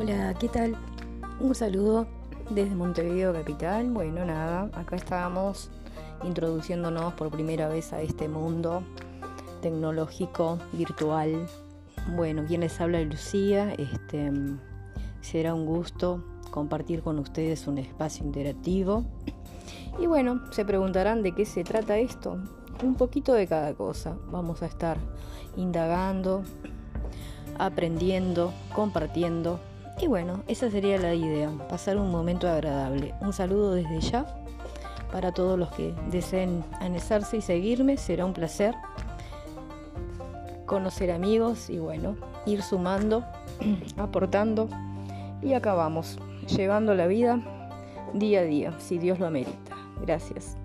Hola, ¿qué tal? Un saludo desde Montevideo Capital. Bueno, nada, acá estamos introduciéndonos por primera vez a este mundo tecnológico, virtual. Bueno, quien les habla Lucía, este será un gusto compartir con ustedes un espacio interactivo. Y bueno, se preguntarán de qué se trata esto. Un poquito de cada cosa. Vamos a estar indagando, aprendiendo, compartiendo y bueno, esa sería la idea, pasar un momento agradable. Un saludo desde ya para todos los que deseen anexarse y seguirme, será un placer conocer amigos y bueno, ir sumando, aportando y acabamos llevando la vida día a día, si Dios lo amerita. Gracias.